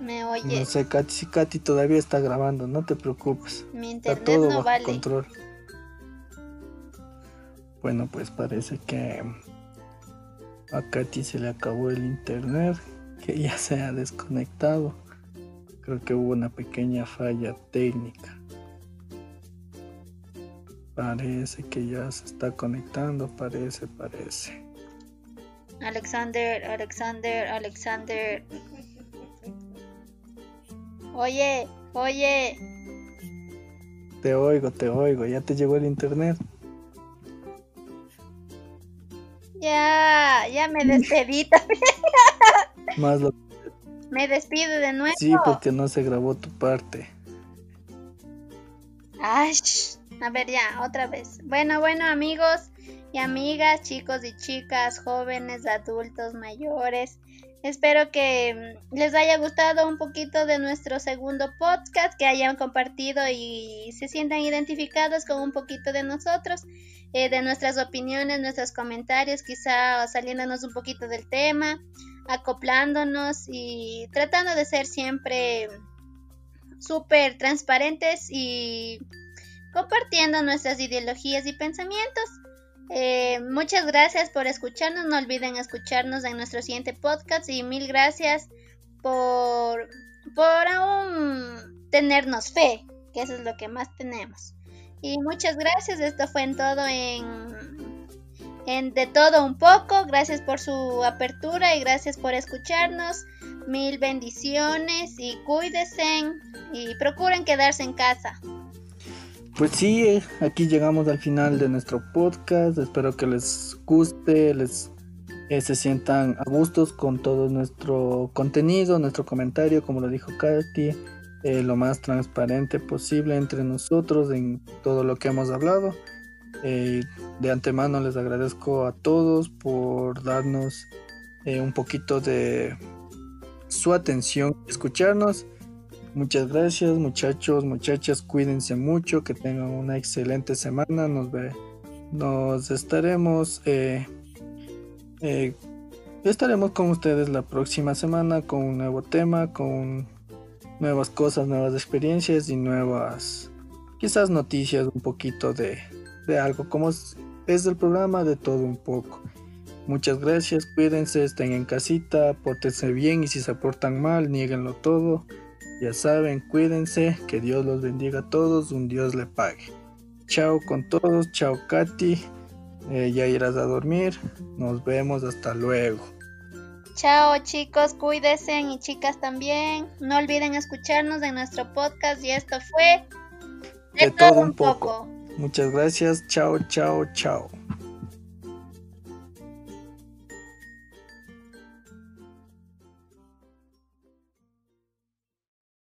Me oye. No sé, Katy, si Katy todavía está grabando, no te preocupes. Mi internet está todo no bajo control. Bueno, pues parece que a Katy se le acabó el internet, que ya se ha desconectado. Creo que hubo una pequeña falla técnica. Parece que ya se está conectando, parece, parece. Alexander, Alexander, Alexander. Oye, oye. Te oigo, te oigo. ¿Ya te llegó el internet? Ya, ya me despedí también. Más lo... Me despido de nuevo. Sí, porque no se grabó tu parte. Ay, a ver ya, otra vez. Bueno, bueno amigos y amigas, chicos y chicas, jóvenes, adultos, mayores. Espero que mm, les haya gustado un poquito de nuestro segundo podcast, que hayan compartido y se sientan identificados con un poquito de nosotros, eh, de nuestras opiniones, nuestros comentarios, quizá saliéndonos un poquito del tema, acoplándonos y tratando de ser siempre súper transparentes y compartiendo nuestras ideologías y pensamientos. Eh, muchas gracias por escucharnos. No olviden escucharnos en nuestro siguiente podcast y mil gracias por, por aún tenernos fe, que eso es lo que más tenemos. Y muchas gracias. Esto fue en todo en, en de todo un poco. Gracias por su apertura y gracias por escucharnos. Mil bendiciones y cuídense y procuren quedarse en casa. Pues sí, eh, aquí llegamos al final de nuestro podcast. Espero que les guste, les eh, se sientan a gustos con todo nuestro contenido, nuestro comentario, como lo dijo Katy, eh, lo más transparente posible entre nosotros en todo lo que hemos hablado. De antemano les agradezco a todos por darnos un poquito de su atención, escucharnos. Muchas gracias muchachos, muchachas, cuídense mucho, que tengan una excelente semana, nos ve, nos estaremos, eh, eh, estaremos con ustedes la próxima semana con un nuevo tema, con nuevas cosas, nuevas experiencias y nuevas, quizás noticias, un poquito de, de algo, como es, es el programa de todo un poco. Muchas gracias, cuídense, estén en casita, pórtense bien y si se portan mal, nieguenlo todo. Ya saben, cuídense, que Dios los bendiga a todos, un Dios le pague. Chao con todos, chao Katy, eh, ya irás a dormir, nos vemos, hasta luego. Chao chicos, cuídense y chicas también. No olviden escucharnos en nuestro podcast y esto fue de, todo, un poco. Muchas gracias, chao, chao, chao.